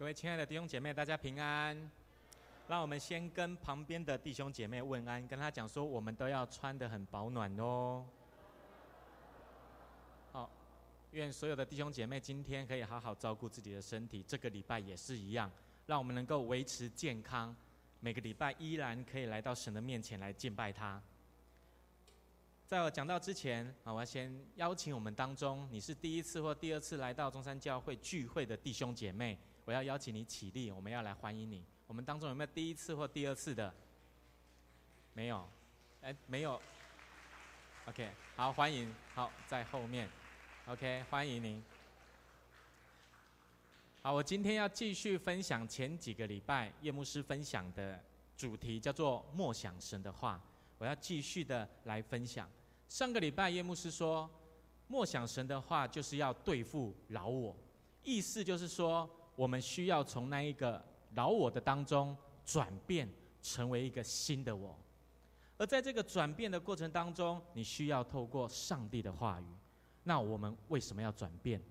各位亲爱的弟兄姐妹，大家平安。让我们先跟旁边的弟兄姐妹问安，跟他讲说，我们都要穿得很保暖哦。好，愿所有的弟兄姐妹今天可以好好照顾自己的身体，这个礼拜也是一样，让我们能够维持健康，每个礼拜依然可以来到神的面前来敬拜他。在我讲到之前啊，我要先邀请我们当中，你是第一次或第二次来到中山教会聚会的弟兄姐妹。我要邀请你起立，我们要来欢迎你。我们当中有没有第一次或第二次的？没有，哎，没有。OK，好，欢迎，好，在后面。OK，欢迎您。好，我今天要继续分享前几个礼拜叶牧师分享的主题，叫做“默想神的话”。我要继续的来分享。上个礼拜叶牧师说，默想神的话就是要对付老我，意思就是说。我们需要从那一个老我的当中转变，成为一个新的我。而在这个转变的过程当中，你需要透过上帝的话语。那我们为什么要转变？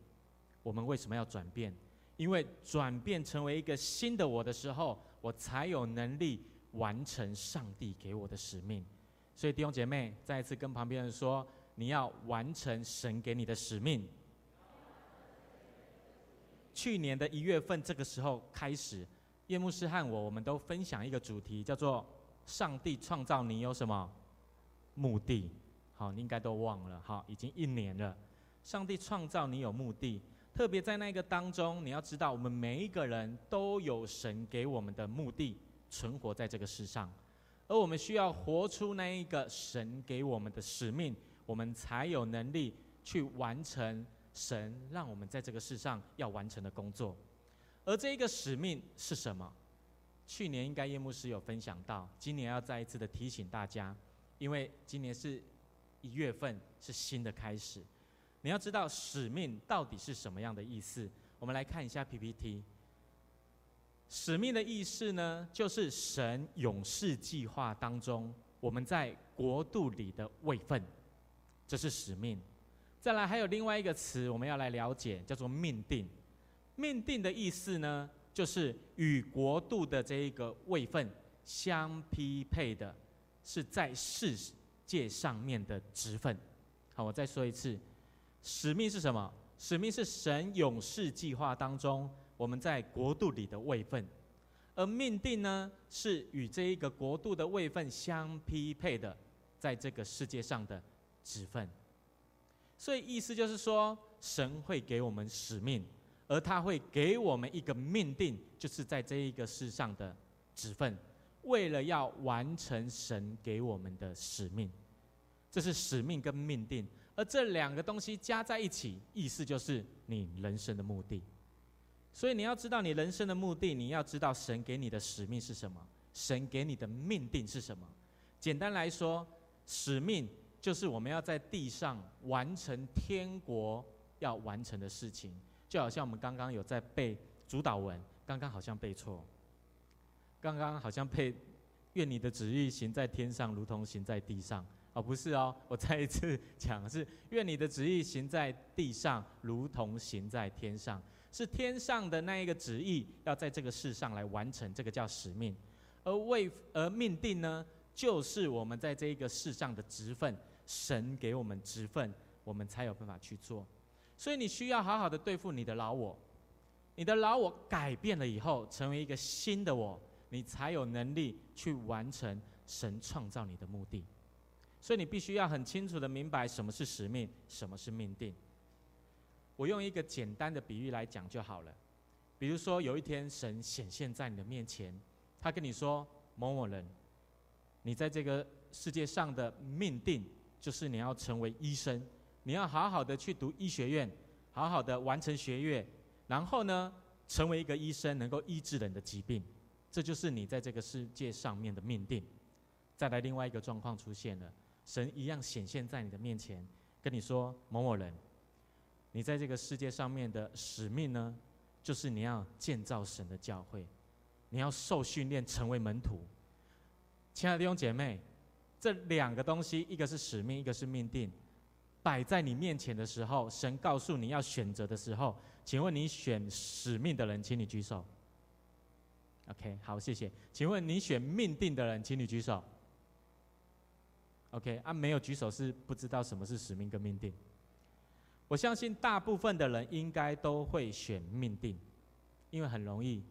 我们为什么要转变？因为转变成为一个新的我的时候，我才有能力完成上帝给我的使命。所以弟兄姐妹，再一次跟旁边人说，你要完成神给你的使命。去年的一月份这个时候开始，叶牧师和我，我们都分享一个主题，叫做“上帝创造你有什么目的？”好，你应该都忘了，好，已经一年了。上帝创造你有目的，特别在那个当中，你要知道，我们每一个人都有神给我们的目的，存活在这个世上，而我们需要活出那一个神给我们的使命，我们才有能力去完成。神让我们在这个世上要完成的工作，而这一个使命是什么？去年应该叶牧师有分享到，今年要再一次的提醒大家，因为今年是一月份，是新的开始。你要知道使命到底是什么样的意思？我们来看一下 PPT。使命的意思呢，就是神勇士计划当中我们在国度里的位分，这是使命。再来，还有另外一个词，我们要来了解，叫做命定。命定的意思呢，就是与国度的这一个位分相匹配的，是在世界上面的职分。好，我再说一次，使命是什么？使命是神勇士计划当中我们在国度里的位分，而命定呢，是与这一个国度的位分相匹配的，在这个世界上的职分。所以意思就是说，神会给我们使命，而他会给我们一个命定，就是在这一个世上的职分，为了要完成神给我们的使命，这是使命跟命定，而这两个东西加在一起，意思就是你人生的目的。所以你要知道你人生的目的，你要知道神给你的使命是什么，神给你的命定是什么。简单来说，使命。就是我们要在地上完成天国要完成的事情，就好像我们刚刚有在背主祷文，刚刚好像背错，刚刚好像背“愿你的旨意行在天上，如同行在地上”。哦，不是哦，我再一次讲是“愿你的旨意行在地上，如同行在天上”，是天上的那一个旨意要在这个世上来完成，这个叫使命。而为而命定呢，就是我们在这一个世上的职分。神给我们职分，我们才有办法去做。所以你需要好好的对付你的老我，你的老我改变了以后，成为一个新的我，你才有能力去完成神创造你的目的。所以你必须要很清楚的明白什么是使命，什么是命定。我用一个简单的比喻来讲就好了。比如说有一天神显现在你的面前，他跟你说：“某某人，你在这个世界上的命定。”就是你要成为医生，你要好好的去读医学院，好好的完成学业，然后呢，成为一个医生，能够医治人的疾病，这就是你在这个世界上面的命定。再来另外一个状况出现了，神一样显现在你的面前，跟你说某某人，你在这个世界上面的使命呢，就是你要建造神的教会，你要受训练成为门徒。亲爱的弟兄姐妹。这两个东西，一个是使命，一个是命定，摆在你面前的时候，神告诉你要选择的时候，请问你选使命的人，请你举手。OK，好，谢谢。请问你选命定的人，请你举手。OK，啊，没有举手是不知道什么是使命跟命定。我相信大部分的人应该都会选命定，因为很容易。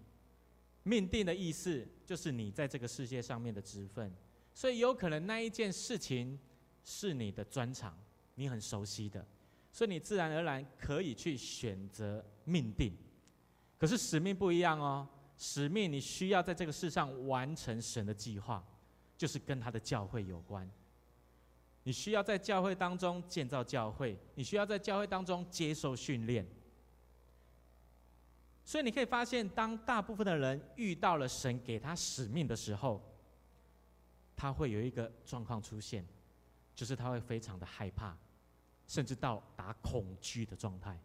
命定的意思就是你在这个世界上面的职分，所以有可能那一件事情是你的专长，你很熟悉的，所以你自然而然可以去选择命定。可是使命不一样哦，使命你需要在这个世上完成神的计划，就是跟他的教会有关。你需要在教会当中建造教会，你需要在教会当中接受训练。所以你可以发现，当大部分的人遇到了神给他使命的时候，他会有一个状况出现，就是他会非常的害怕，甚至到达恐惧的状态。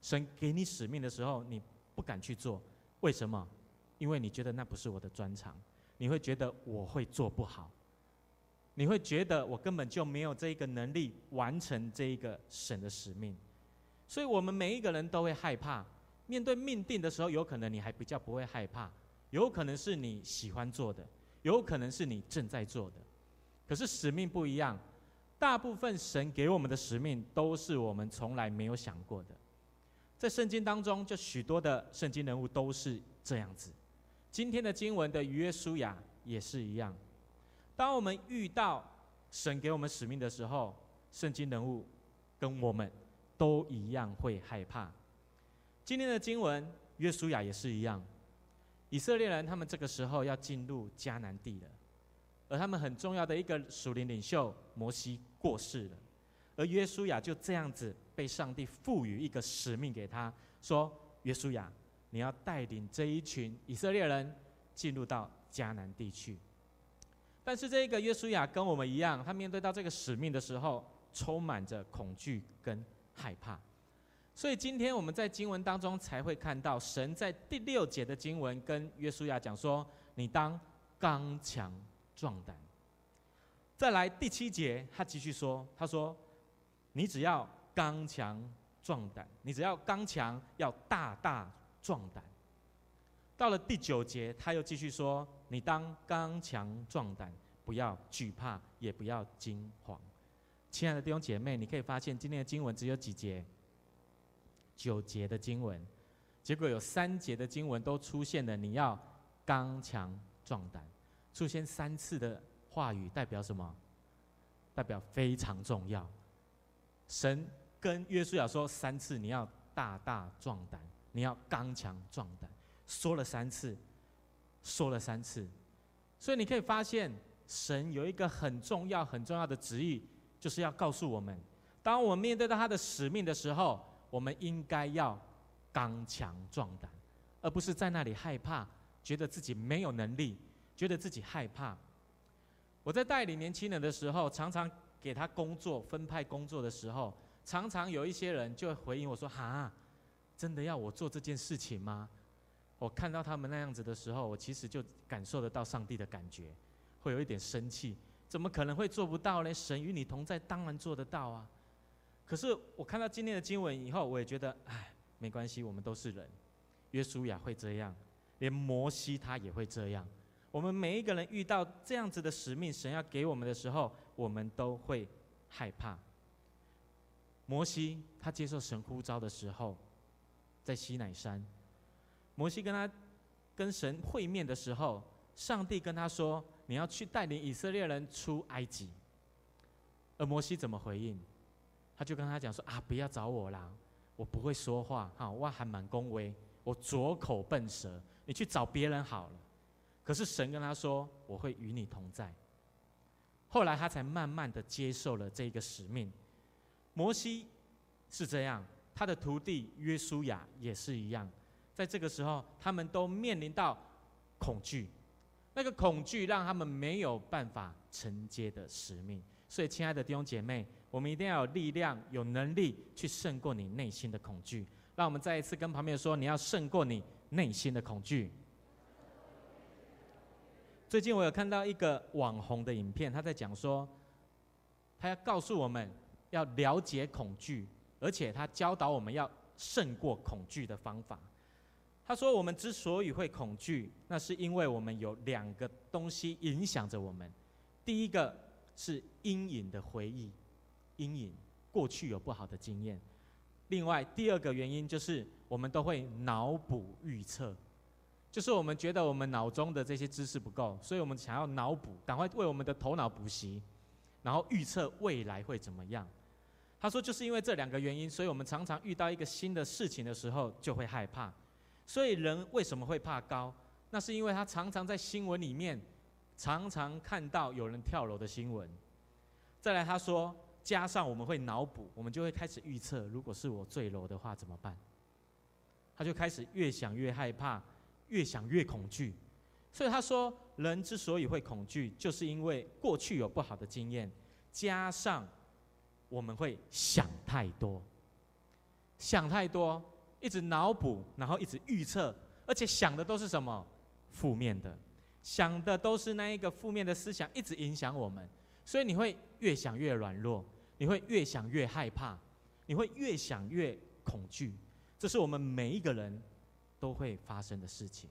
神给你使命的时候，你不敢去做，为什么？因为你觉得那不是我的专长，你会觉得我会做不好。你会觉得我根本就没有这一个能力完成这一个神的使命，所以我们每一个人都会害怕。面对命定的时候，有可能你还比较不会害怕，有可能是你喜欢做的，有可能是你正在做的。可是使命不一样，大部分神给我们的使命都是我们从来没有想过的。在圣经当中，就许多的圣经人物都是这样子。今天的经文的约书亚也是一样。当我们遇到神给我们使命的时候，圣经人物跟我们都一样会害怕。今天的经文，约书亚也是一样。以色列人他们这个时候要进入迦南地了，而他们很重要的一个属灵领袖摩西过世了，而约书亚就这样子被上帝赋予一个使命给他，说：约书亚，你要带领这一群以色列人进入到迦南地区。但是这个约书亚跟我们一样，他面对到这个使命的时候，充满着恐惧跟害怕。所以今天我们在经文当中才会看到，神在第六节的经文跟约书亚讲说：“你当刚强壮胆。”再来第七节，他继续说：“他说，你只要刚强壮胆，你只要刚强，要大大壮胆。”到了第九节，他又继续说：“你当刚强壮胆，不要惧怕，也不要惊慌。”亲爱的弟兄姐妹，你可以发现今天的经文只有几节？九节的经文，结果有三节的经文都出现了“你要刚强壮胆”，出现三次的话语代表什么？代表非常重要。神跟约书亚说三次：“你要大大壮胆，你要刚强壮胆。”说了三次，说了三次，所以你可以发现，神有一个很重要、很重要的旨意，就是要告诉我们：当我们面对到他的使命的时候，我们应该要刚强壮胆，而不是在那里害怕，觉得自己没有能力，觉得自己害怕。我在带领年轻人的时候，常常给他工作分派工作的时候，常常有一些人就回应我说：“哈，真的要我做这件事情吗？”我看到他们那样子的时候，我其实就感受得到上帝的感觉，会有一点生气。怎么可能会做不到呢？神与你同在，当然做得到啊。可是我看到今天的经文以后，我也觉得，哎，没关系，我们都是人。约书亚会这样，连摩西他也会这样。我们每一个人遇到这样子的使命，神要给我们的时候，我们都会害怕。摩西他接受神呼召的时候，在西乃山。摩西跟他跟神会面的时候，上帝跟他说：“你要去带领以色列人出埃及。”而摩西怎么回应？他就跟他讲说：“啊，不要找我啦，我不会说话，哈，我还蛮恭维，我拙口笨舌，你去找别人好了。”可是神跟他说：“我会与你同在。”后来他才慢慢的接受了这个使命。摩西是这样，他的徒弟约书亚也是一样。在这个时候，他们都面临到恐惧，那个恐惧让他们没有办法承接的使命。所以，亲爱的弟兄姐妹，我们一定要有力量、有能力去胜过你内心的恐惧。让我们再一次跟旁边说：你要胜过你内心的恐惧。最近我有看到一个网红的影片，他在讲说，他要告诉我们要了解恐惧，而且他教导我们要胜过恐惧的方法。他说：“我们之所以会恐惧，那是因为我们有两个东西影响着我们。第一个是阴影的回忆，阴影过去有不好的经验。另外第二个原因就是我们都会脑补预测，就是我们觉得我们脑中的这些知识不够，所以我们想要脑补，赶快为我们的头脑补习，然后预测未来会怎么样。”他说：“就是因为这两个原因，所以我们常常遇到一个新的事情的时候就会害怕。”所以人为什么会怕高？那是因为他常常在新闻里面，常常看到有人跳楼的新闻。再来他说，加上我们会脑补，我们就会开始预测，如果是我坠楼的话怎么办？他就开始越想越害怕，越想越恐惧。所以他说，人之所以会恐惧，就是因为过去有不好的经验，加上我们会想太多，想太多。一直脑补，然后一直预测，而且想的都是什么？负面的，想的都是那一个负面的思想，一直影响我们。所以你会越想越软弱，你会越想越害怕，你会越想越恐惧。这是我们每一个人都会发生的事情。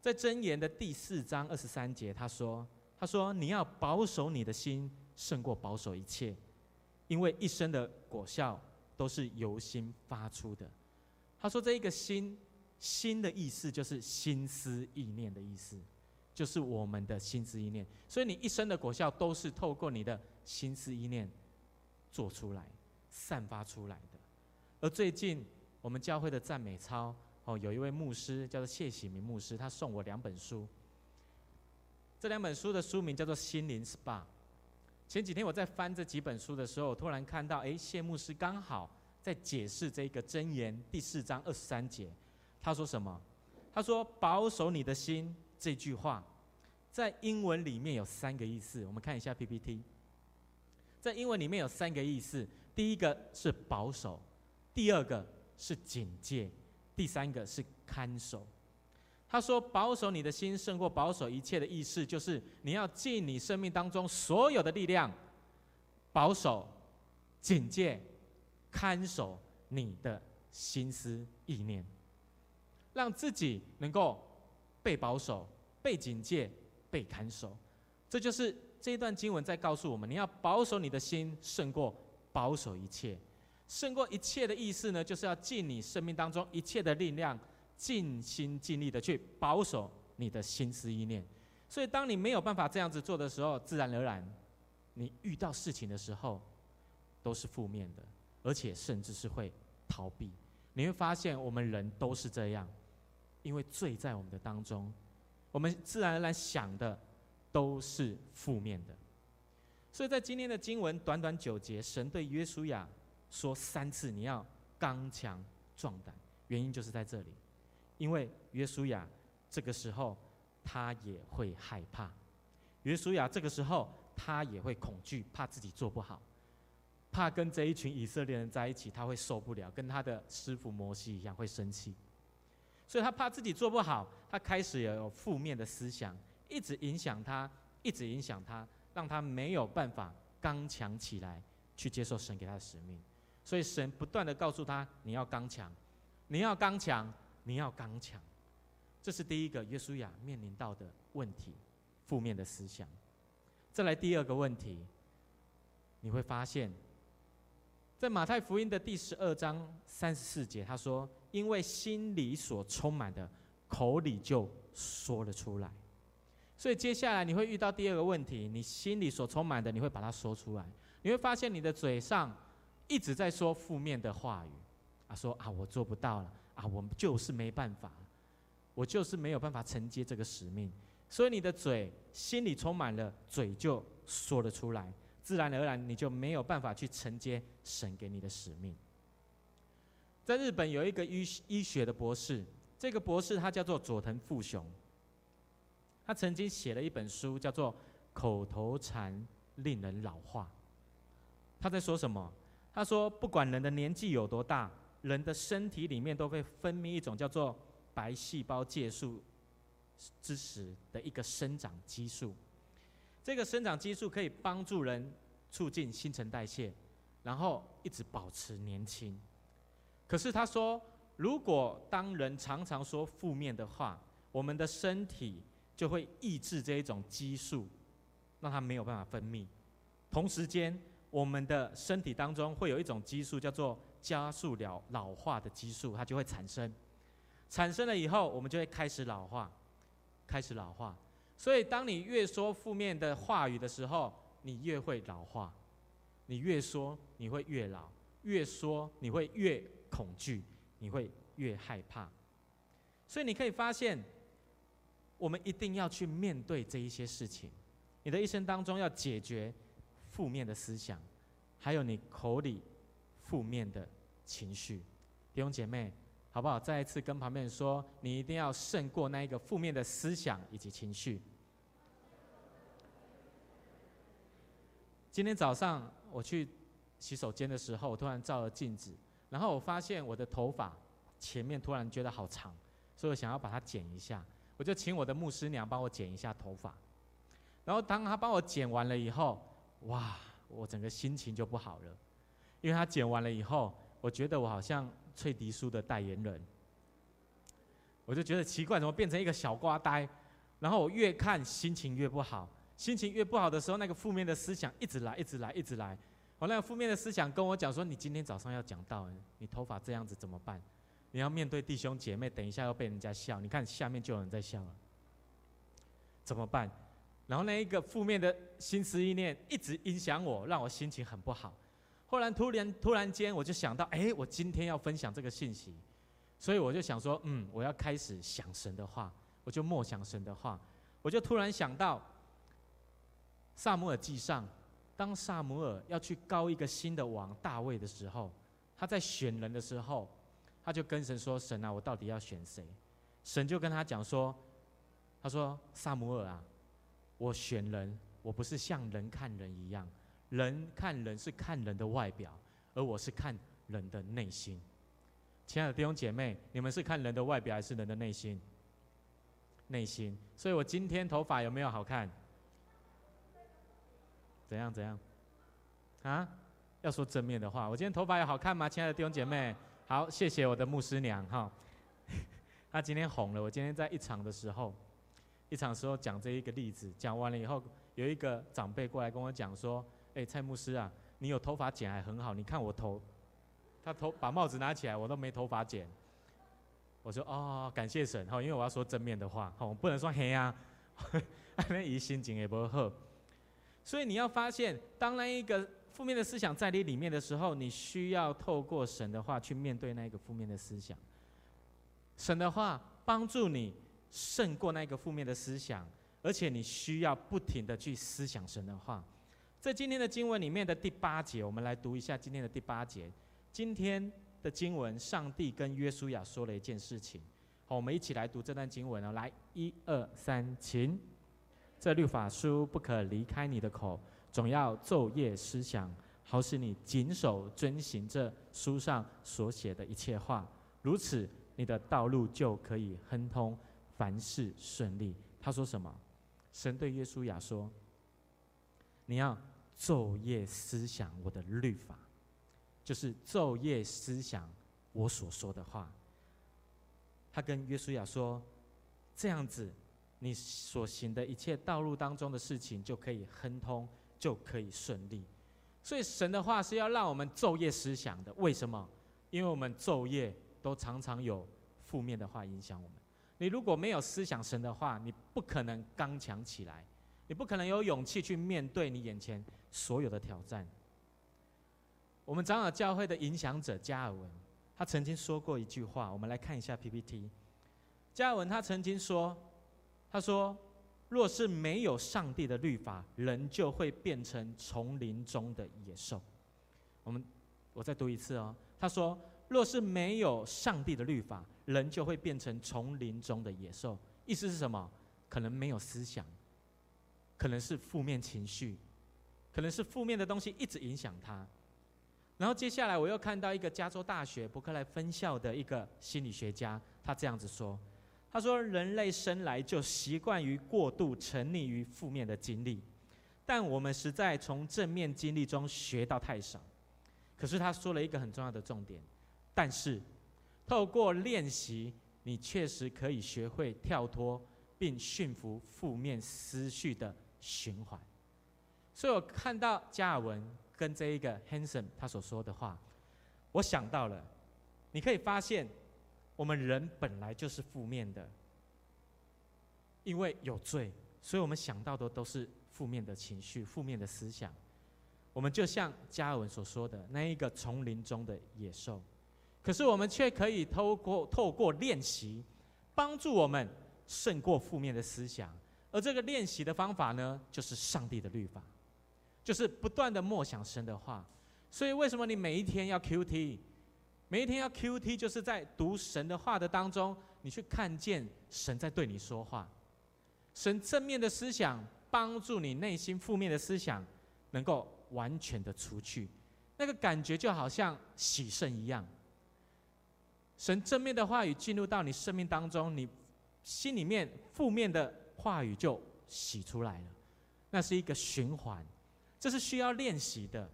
在箴言的第四章二十三节，他说：“他说你要保守你的心，胜过保守一切，因为一生的果效。”都是由心发出的。他说：“这一个心，心的意思就是心思意念的意思，就是我们的心思意念。所以你一生的果效都是透过你的心思意念做出来、散发出来的。而最近我们教会的赞美操哦，有一位牧师叫做谢喜明牧师，他送我两本书。这两本书的书名叫做《心灵 SPA》。前几天我在翻这几本书的时候，突然看到，哎，谢牧师刚好在解释这个箴言第四章二十三节，他说什么？他说“保守你的心”这句话，在英文里面有三个意思。我们看一下 PPT，在英文里面有三个意思：第一个是保守，第二个是警戒，第三个是看守。他说：“保守你的心胜过保守一切的意思，就是你要尽你生命当中所有的力量，保守、警戒、看守你的心思意念，让自己能够被保守、被警戒、被看守。这就是这一段经文在告诉我们：你要保守你的心胜过保守一切，胜过一切的意思呢，就是要尽你生命当中一切的力量。”尽心尽力的去保守你的心思意念，所以当你没有办法这样子做的时候，自然而然，你遇到事情的时候，都是负面的，而且甚至是会逃避。你会发现，我们人都是这样，因为罪在我们的当中，我们自然而然想的都是负面的。所以在今天的经文短短九节，神对约书亚说三次：“你要刚强壮胆。”原因就是在这里。因为约书亚这个时候他也会害怕，约书亚这个时候他也会恐惧，怕自己做不好，怕跟这一群以色列人在一起他会受不了，跟他的师傅摩西一样会生气，所以他怕自己做不好，他开始也有负面的思想，一直影响他，一直影响他，让他没有办法刚强起来去接受神给他的使命，所以神不断的告诉他：你要刚强，你要刚强。你要刚强，这是第一个约书亚面临到的问题，负面的思想。再来第二个问题，你会发现，在马太福音的第十二章三十四节，他说：“因为心里所充满的，口里就说了出来。”所以接下来你会遇到第二个问题，你心里所充满的，你会把它说出来。你会发现你的嘴上一直在说负面的话语，啊，说啊，我做不到了。啊，我们就是没办法，我就是没有办法承接这个使命，所以你的嘴心里充满了，嘴就说了出来，自然而然你就没有办法去承接神给你的使命。在日本有一个医医学的博士，这个博士他叫做佐藤富雄，他曾经写了一本书叫做《口头禅令人老化》，他在说什么？他说不管人的年纪有多大。人的身体里面都会分泌一种叫做白细胞介素之时的一个生长激素，这个生长激素可以帮助人促进新陈代谢，然后一直保持年轻。可是他说，如果当人常常说负面的话，我们的身体就会抑制这一种激素，让它没有办法分泌。同时间，我们的身体当中会有一种激素，叫做加速了老化的激素，它就会产生。产生了以后，我们就会开始老化，开始老化。所以，当你越说负面的话语的时候，你越会老化。你越说，你会越老；越说，你会越恐惧，你会越害怕。所以，你可以发现，我们一定要去面对这一些事情。你的一生当中要解决负面的思想，还有你口里负面的情绪。弟兄姐妹，好不好？再一次跟旁边人说，你一定要胜过那一个负面的思想以及情绪。今天早上我去洗手间的时候，我突然照了镜子，然后我发现我的头发前面突然觉得好长，所以我想要把它剪一下，我就请我的牧师娘帮我剪一下头发。然后当她帮我剪完了以后，哇，我整个心情就不好了，因为她剪完了以后，我觉得我好像翠迪苏的代言人，我就觉得奇怪，怎么变成一个小瓜呆？然后我越看心情越不好。心情越不好的时候，那个负面的思想一直来，一直来，一直来。我那个负面的思想跟我讲说：“你今天早上要讲道，你头发这样子怎么办？你要面对弟兄姐妹，等一下要被人家笑。你看下面就有人在笑了，怎么办？”然后那一个负面的心思意念一直影响我，让我心情很不好。后来突然突然间，我就想到：“哎，我今天要分享这个信息。”所以我就想说：“嗯，我要开始想神的话，我就默想神的话。”我就突然想到。撒母耳记上，当撒母耳要去膏一个新的王大卫的时候，他在选人的时候，他就跟神说：“神啊，我到底要选谁？”神就跟他讲说：“他说撒母耳啊，我选人，我不是像人看人一样，人看人是看人的外表，而我是看人的内心。亲爱的弟兄姐妹，你们是看人的外表还是人的内心？内心。所以我今天头发有没有好看？”怎样怎样？啊？要说正面的话，我今天头发有好看吗？亲爱的弟兄姐妹，好，谢谢我的牧师娘哈。她今天红了。我今天在一场的时候，一场时候讲这一个例子，讲完了以后，有一个长辈过来跟我讲说：“哎，蔡牧师啊，你有头发剪还很好，你看我头，他头把帽子拿起来，我都没头发剪。”我说：“哦，感谢神哈，因为我要说正面的话，哈，我不能说黑啊，那姨心情也不好。”所以你要发现，当那一个负面的思想在你里面的时候，你需要透过神的话去面对那个负面的思想。神的话帮助你胜过那个负面的思想，而且你需要不停的去思想神的话。在今天的经文里面的第八节，我们来读一下今天的第八节。今天的经文，上帝跟约书亚说了一件事情。好，我们一起来读这段经文哦。来，一二三，请。这律法书不可离开你的口，总要昼夜思想，好使你谨守遵行这书上所写的一切话。如此，你的道路就可以亨通，凡事顺利。他说什么？神对耶稣亚说：“你要昼夜思想我的律法，就是昼夜思想我所说的话。”他跟耶稣亚说：“这样子。”你所行的一切道路当中的事情就可以亨通，就可以顺利。所以神的话是要让我们昼夜思想的。为什么？因为我们昼夜都常常有负面的话影响我们。你如果没有思想神的话，你不可能刚强起来，你不可能有勇气去面对你眼前所有的挑战。我们长老教会的影响者加尔文，他曾经说过一句话，我们来看一下 PPT。加尔文他曾经说。他说：“若是没有上帝的律法，人就会变成丛林中的野兽。”我们，我再读一次哦。他说：“若是没有上帝的律法，人就会变成丛林中的野兽。”意思是什么？可能没有思想，可能是负面情绪，可能是负面的东西一直影响他。然后接下来我又看到一个加州大学伯克莱分校的一个心理学家，他这样子说。他说：“人类生来就习惯于过度沉溺于负面的经历，但我们实在从正面经历中学到太少。可是他说了一个很重要的重点：但是透过练习，你确实可以学会跳脱并驯服负面思绪的循环。所以我看到加尔文跟这一个 Hanson 他所说的话，我想到了，你可以发现，我们人本来就是负面的，因为有罪，所以我们想到的都是负面的情绪、负面的思想。我们就像加尔文所说的那一个丛林中的野兽，可是我们却可以透过透过练习，帮助我们胜过负面的思想。而这个练习的方法呢，就是上帝的律法。就是不断的默想神的话，所以为什么你每一天要 QT？每一天要 QT，就是在读神的话的当中，你去看见神在对你说话。神正面的思想帮助你内心负面的思想能够完全的除去，那个感觉就好像洗肾一样。神正面的话语进入到你生命当中，你心里面负面的话语就洗出来了，那是一个循环。这是需要练习的，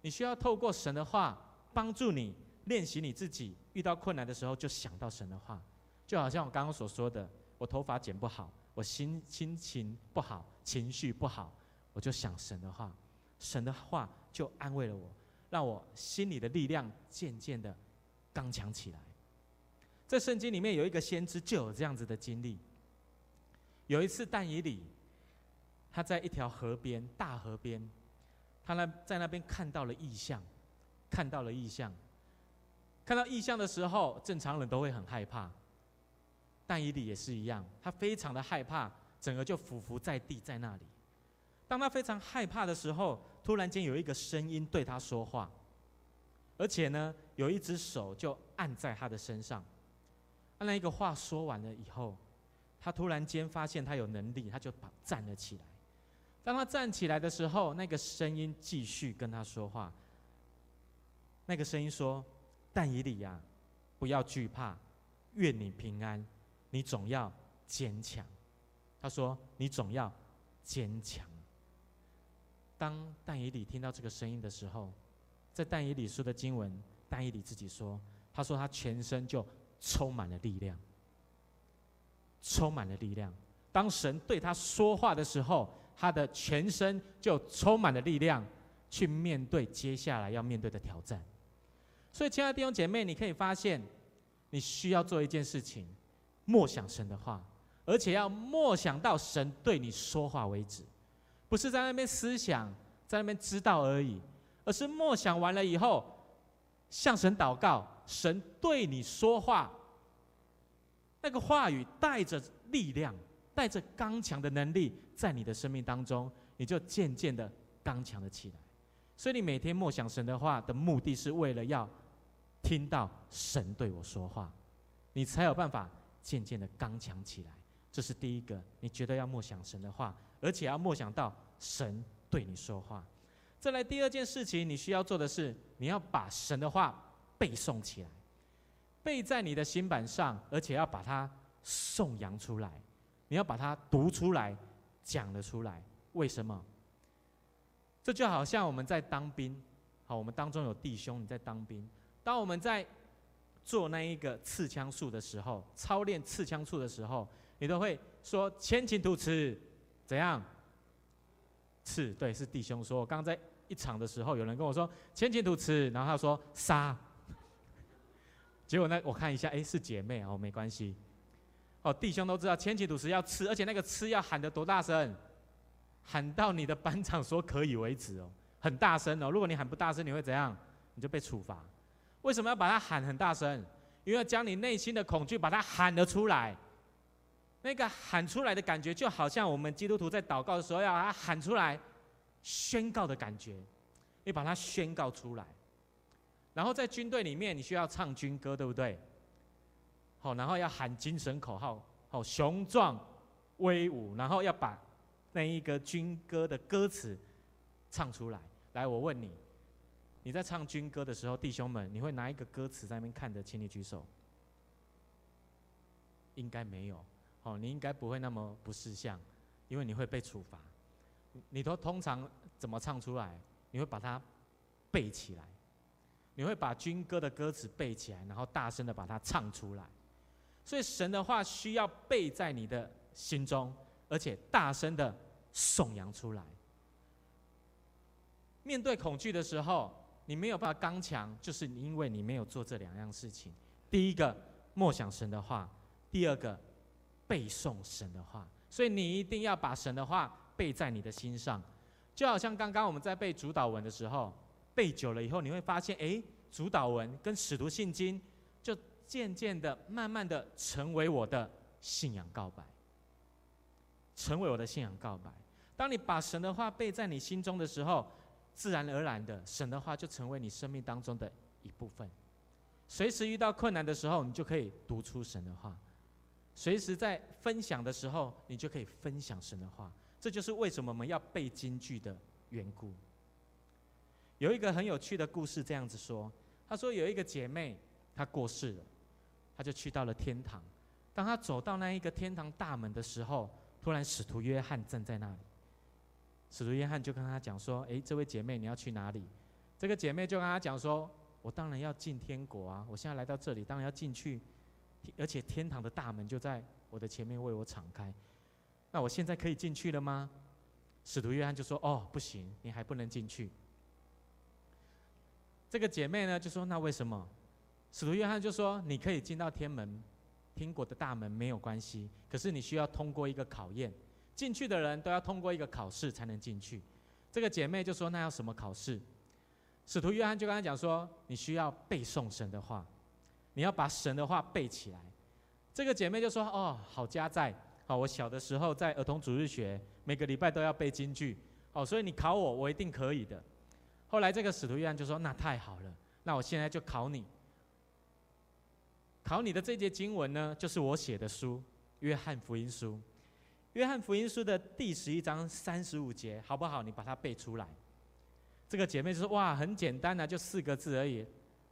你需要透过神的话帮助你练习你自己。遇到困难的时候，就想到神的话，就好像我刚刚所说的，我头发剪不好，我心心情不好，情绪不好，我就想神的话，神的话就安慰了我，让我心里的力量渐渐的刚强起来。在圣经里面有一个先知就有这样子的经历，有一次但以理，他在一条河边，大河边。他那在那边看到了异象，看到了异象，看到异象的时候，正常人都会很害怕。但以理也是一样，他非常的害怕，整个就俯伏在地在那里。当他非常害怕的时候，突然间有一个声音对他说话，而且呢，有一只手就按在他的身上。那一个话说完了以后，他突然间发现他有能力，他就把站了起来。当他站起来的时候，那个声音继续跟他说话。那个声音说：“但以理呀，不要惧怕，愿你平安，你总要坚强。”他说：“你总要坚强。”当但以理听到这个声音的时候，在但以理说的经文，但以理自己说：“他说他全身就充满了力量，充满了力量。当神对他说话的时候。”他的全身就充满了力量，去面对接下来要面对的挑战。所以，亲爱的弟兄姐妹，你可以发现，你需要做一件事情，默想神的话，而且要默想到神对你说话为止，不是在那边思想，在那边知道而已，而是默想完了以后，向神祷告，神对你说话，那个话语带着力量。带着刚强的能力，在你的生命当中，你就渐渐的刚强了起来。所以，你每天默想神的话的目的是为了要听到神对我说话，你才有办法渐渐的刚强起来。这是第一个，你觉得要默想神的话，而且要默想到神对你说话。再来第二件事情，你需要做的是，你要把神的话背诵起来，背在你的心板上，而且要把它颂扬出来。你要把它读出来，讲了出来。为什么？这就好像我们在当兵，好，我们当中有弟兄你在当兵。当我们在做那一个刺枪术的时候，操练刺枪术的时候，你都会说“前倾吐刺”，怎样？刺，对，是弟兄说。我刚在一场的时候，有人跟我说“前倾吐刺”，然后他说“杀”，结果呢，我看一下，哎，是姐妹哦，没关系。哦，弟兄都知道，前倾吐刺要刺，而且那个刺要喊得多大声？喊到你的班长说可以为止哦，很大声哦。如果你喊不大声，你会怎样？你就被处罚。为什么要把它喊很大声？因为要将你内心的恐惧把它喊了出来。那个喊出来的感觉，就好像我们基督徒在祷告的时候要把它喊出来，宣告的感觉。你把它宣告出来。然后在军队里面，你需要唱军歌，对不对？好，然后要喊精神口号，好，雄壮威武，然后要把那一个军歌的歌词唱出来。来，我问你，你在唱军歌的时候，弟兄们，你会拿一个歌词在那边看着，请你举手。应该没有，哦，你应该不会那么不识相，因为你会被处罚。你都通常怎么唱出来？你会把它背起来。你会把军歌的歌词背起来，然后大声的把它唱出来。所以神的话需要背在你的心中，而且大声的颂扬出来。面对恐惧的时候，你没有办法刚强，就是因为你没有做这两样事情。第一个，默想神的话；第二个，背诵神的话。所以你一定要把神的话背在你的心上，就好像刚刚我们在背主祷文的时候。背久了以后，你会发现，哎，主祷文跟使徒信经，就渐渐的、慢慢的成为我的信仰告白，成为我的信仰告白。当你把神的话背在你心中的时候，自然而然的，神的话就成为你生命当中的一部分。随时遇到困难的时候，你就可以读出神的话；随时在分享的时候，你就可以分享神的话。这就是为什么我们要背金句的缘故。有一个很有趣的故事，这样子说：他说有一个姐妹，她过世了，她就去到了天堂。当她走到那一个天堂大门的时候，突然使徒约翰站在那里。使徒约翰就跟他讲说：“诶，这位姐妹，你要去哪里？”这个姐妹就跟他讲说：“我当然要进天国啊！我现在来到这里，当然要进去，而且天堂的大门就在我的前面为我敞开。那我现在可以进去了吗？”使徒约翰就说：“哦，不行，你还不能进去。”这个姐妹呢就说：“那为什么？”使徒约翰就说：“你可以进到天门，天国的大门没有关系。可是你需要通过一个考验，进去的人都要通过一个考试才能进去。”这个姐妹就说：“那要什么考试？”使徒约翰就跟她讲说：“你需要背诵神的话，你要把神的话背起来。”这个姐妹就说：“哦，好家在，好，我小的时候在儿童主日学，每个礼拜都要背金句，哦，所以你考我，我一定可以的。”后来这个使徒约翰就说：“那太好了，那我现在就考你。考你的这节经文呢，就是我写的书《约翰福音书》。《约翰福音书》的第十一章三十五节，好不好？你把它背出来。”这个姐妹就说：“哇，很简单啊，就四个字而已。”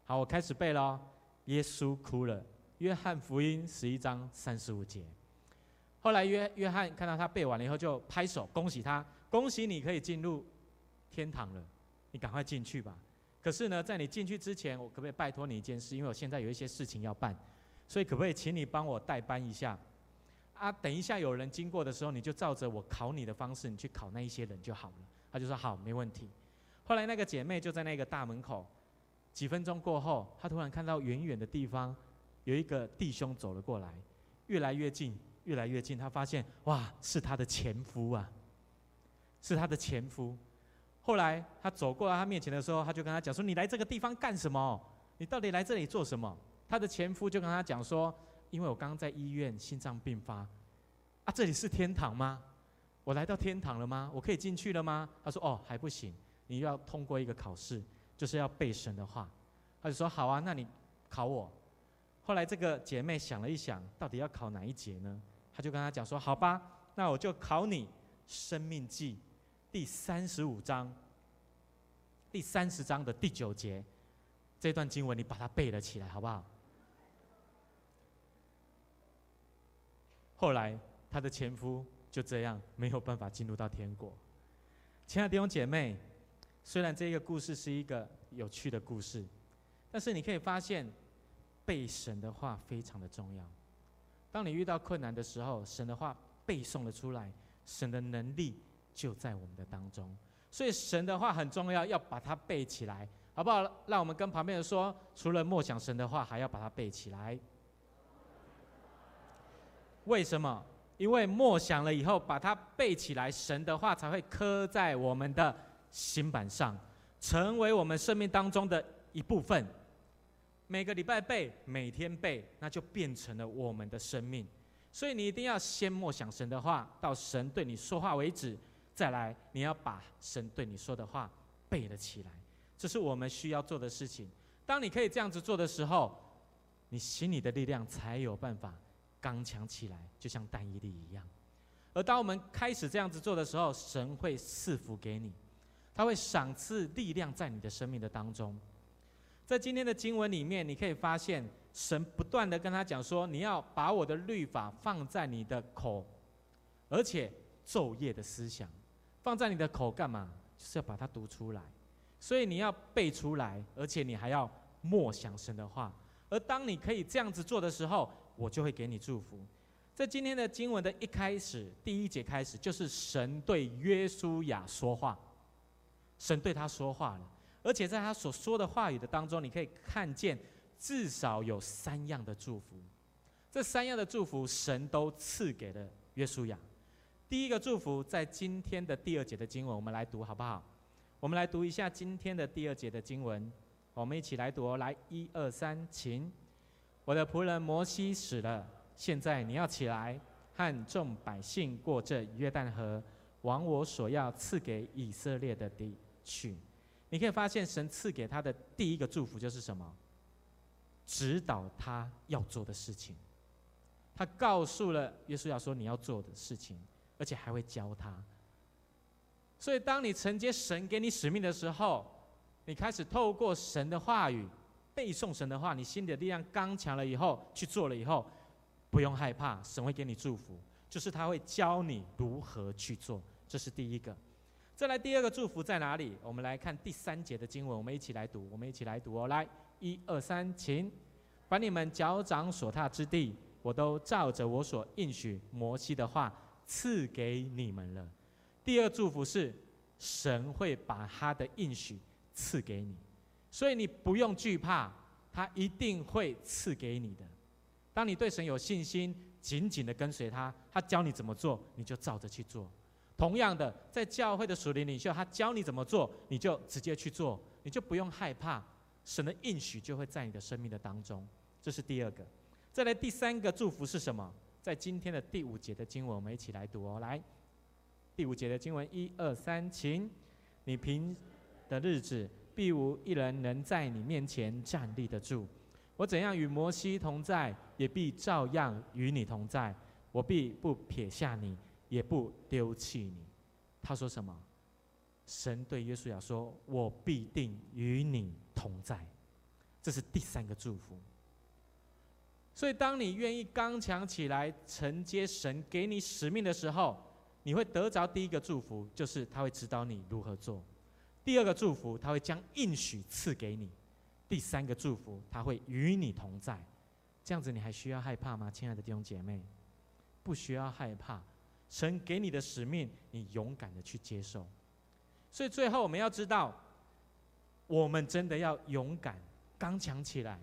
好，我开始背喽。耶稣哭了，《约翰福音》十一章三十五节。后来约约翰看到他背完了以后，就拍手恭喜他：“恭喜你可以进入天堂了。”你赶快进去吧。可是呢，在你进去之前，我可不可以拜托你一件事？因为我现在有一些事情要办，所以可不可以请你帮我代班一下？啊，等一下有人经过的时候，你就照着我考你的方式，你去考那一些人就好了。他就说好，没问题。后来那个姐妹就在那个大门口，几分钟过后，她突然看到远远的地方有一个弟兄走了过来，越来越近，越来越近。她发现哇，是她的前夫啊，是她的前夫。后来他走过来他面前的时候，他就跟他讲说：“你来这个地方干什么？你到底来这里做什么？”他的前夫就跟他讲说：“因为我刚刚在医院心脏病发，啊，这里是天堂吗？我来到天堂了吗？我可以进去了吗？”他说：“哦，还不行，你要通过一个考试，就是要背神的话。”他就说：“好啊，那你考我。”后来这个姐妹想了一想，到底要考哪一节呢？他就跟他讲说：“好吧，那我就考你生命记。”第三十五章，第三十章的第九节，这段经文你把它背了起来，好不好？后来他的前夫就这样没有办法进入到天国。亲爱的弟兄姐妹，虽然这个故事是一个有趣的故事，但是你可以发现，背神的话非常的重要。当你遇到困难的时候，神的话背诵了出来，神的能力。就在我们的当中，所以神的话很重要，要把它背起来，好不好？让我们跟旁边人说，除了默想神的话，还要把它背起来。为什么？因为默想了以后，把它背起来，神的话才会刻在我们的心板上，成为我们生命当中的一部分。每个礼拜背，每天背，那就变成了我们的生命。所以你一定要先默想神的话，到神对你说话为止。再来，你要把神对你说的话背了起来，这是我们需要做的事情。当你可以这样子做的时候，你心里的力量才有办法刚强起来，就像但以理一样。而当我们开始这样子做的时候，神会赐福给你，他会赏赐力量在你的生命的当中。在今天的经文里面，你可以发现神不断的跟他讲说：“你要把我的律法放在你的口，而且昼夜的思想。”放在你的口干嘛？就是要把它读出来。所以你要背出来，而且你还要默想神的话。而当你可以这样子做的时候，我就会给你祝福。在今天的经文的一开始，第一节开始，就是神对约书亚说话，神对他说话了，而且在他所说的话语的当中，你可以看见至少有三样的祝福。这三样的祝福，神都赐给了约书亚。第一个祝福在今天的第二节的经文，我们来读好不好？我们来读一下今天的第二节的经文，我们一起来读。来，一二三，请。我的仆人摩西死了，现在你要起来，和众百姓过这约旦河，往我所要赐给以色列的地去。你可以发现，神赐给他的第一个祝福就是什么？指导他要做的事情。他告诉了约书亚说：“你要做的事情，而且还会教他。”所以，当你承接神给你使命的时候，你开始透过神的话语背诵神的话，你心里的力量刚强了以后，去做了以后，不用害怕，神会给你祝福，就是他会教你如何去做，这是第一个。再来第二个祝福在哪里？我们来看第三节的经文，我们一起来读，我们一起来读哦，来，一二三，请，把你们脚掌所踏之地，我都照着我所应许摩西的话赐给你们了。第二祝福是，神会把他的应许赐给你，所以你不用惧怕，他一定会赐给你的。当你对神有信心，紧紧的跟随他，他教你怎么做，你就照着去做。同样的，在教会的属灵领袖，他教你怎么做，你就直接去做，你就不用害怕，神的应许就会在你的生命的当中。这是第二个。再来第三个祝福是什么？在今天的第五节的经文，我们一起来读哦，来。第五节的经文，一二三，请。你平的日子，必无一人能在你面前站立得住。我怎样与摩西同在，也必照样与你同在。我必不撇下你，也不丢弃你。他说什么？神对耶稣亚说：“我必定与你同在。”这是第三个祝福。所以，当你愿意刚强起来，承接神给你使命的时候，你会得着第一个祝福，就是他会指导你如何做；第二个祝福，他会将应许赐给你；第三个祝福，他会与你同在。这样子，你还需要害怕吗，亲爱的弟兄姐妹？不需要害怕，神给你的使命，你勇敢的去接受。所以最后我们要知道，我们真的要勇敢、刚强起来，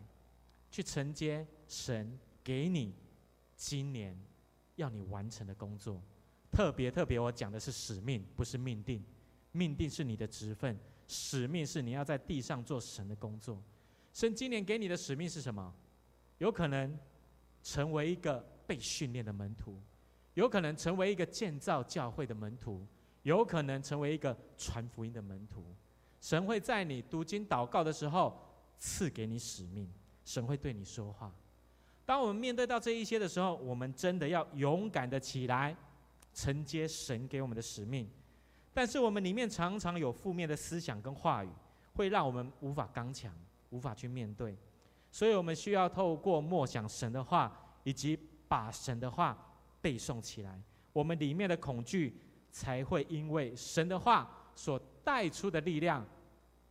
去承接神给你今年要你完成的工作。特别特别，我讲的是使命，不是命定。命定是你的职分，使命是你要在地上做神的工作。神今年给你的使命是什么？有可能成为一个被训练的门徒，有可能成为一个建造教会的门徒，有可能成为一个传福音的门徒。神会在你读经祷告的时候赐给你使命，神会对你说话。当我们面对到这一些的时候，我们真的要勇敢的起来。承接神给我们的使命，但是我们里面常常有负面的思想跟话语，会让我们无法刚强，无法去面对。所以我们需要透过默想神的话，以及把神的话背诵起来，我们里面的恐惧才会因为神的话所带出的力量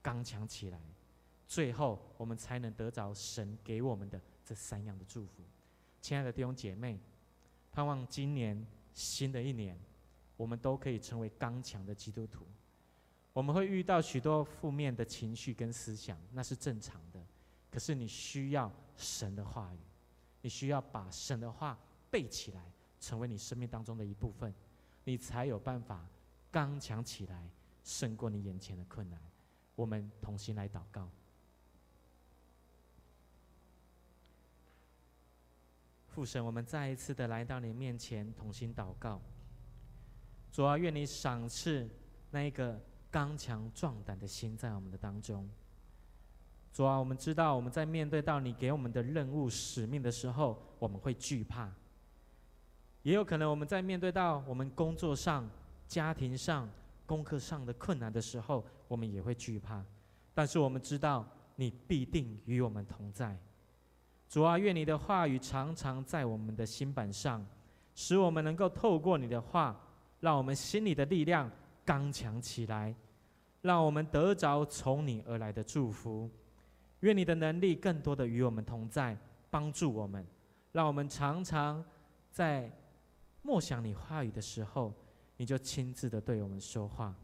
刚强起来。最后，我们才能得着神给我们的这三样的祝福。亲爱的弟兄姐妹，盼望今年。新的一年，我们都可以成为刚强的基督徒。我们会遇到许多负面的情绪跟思想，那是正常的。可是你需要神的话语，你需要把神的话背起来，成为你生命当中的一部分，你才有办法刚强起来，胜过你眼前的困难。我们同心来祷告。父神，我们再一次的来到你面前，同心祷告。主啊，愿你赏赐那一个刚强壮胆的心在我们的当中。主啊，我们知道我们在面对到你给我们的任务使命的时候，我们会惧怕。也有可能我们在面对到我们工作上、家庭上、功课上的困难的时候，我们也会惧怕。但是我们知道，你必定与我们同在。主啊，愿你的话语常常在我们的心板上，使我们能够透过你的话，让我们心里的力量刚强起来，让我们得着从你而来的祝福。愿你的能力更多的与我们同在，帮助我们，让我们常常在默想你话语的时候，你就亲自的对我们说话，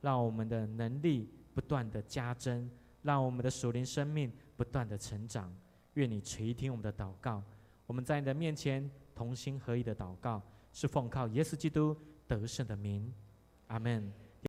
让我们的能力不断的加增，让我们的属灵生命不断的成长。愿你垂听我们的祷告，我们在你的面前同心合意的祷告，是奉靠耶稣基督得胜的名，阿门。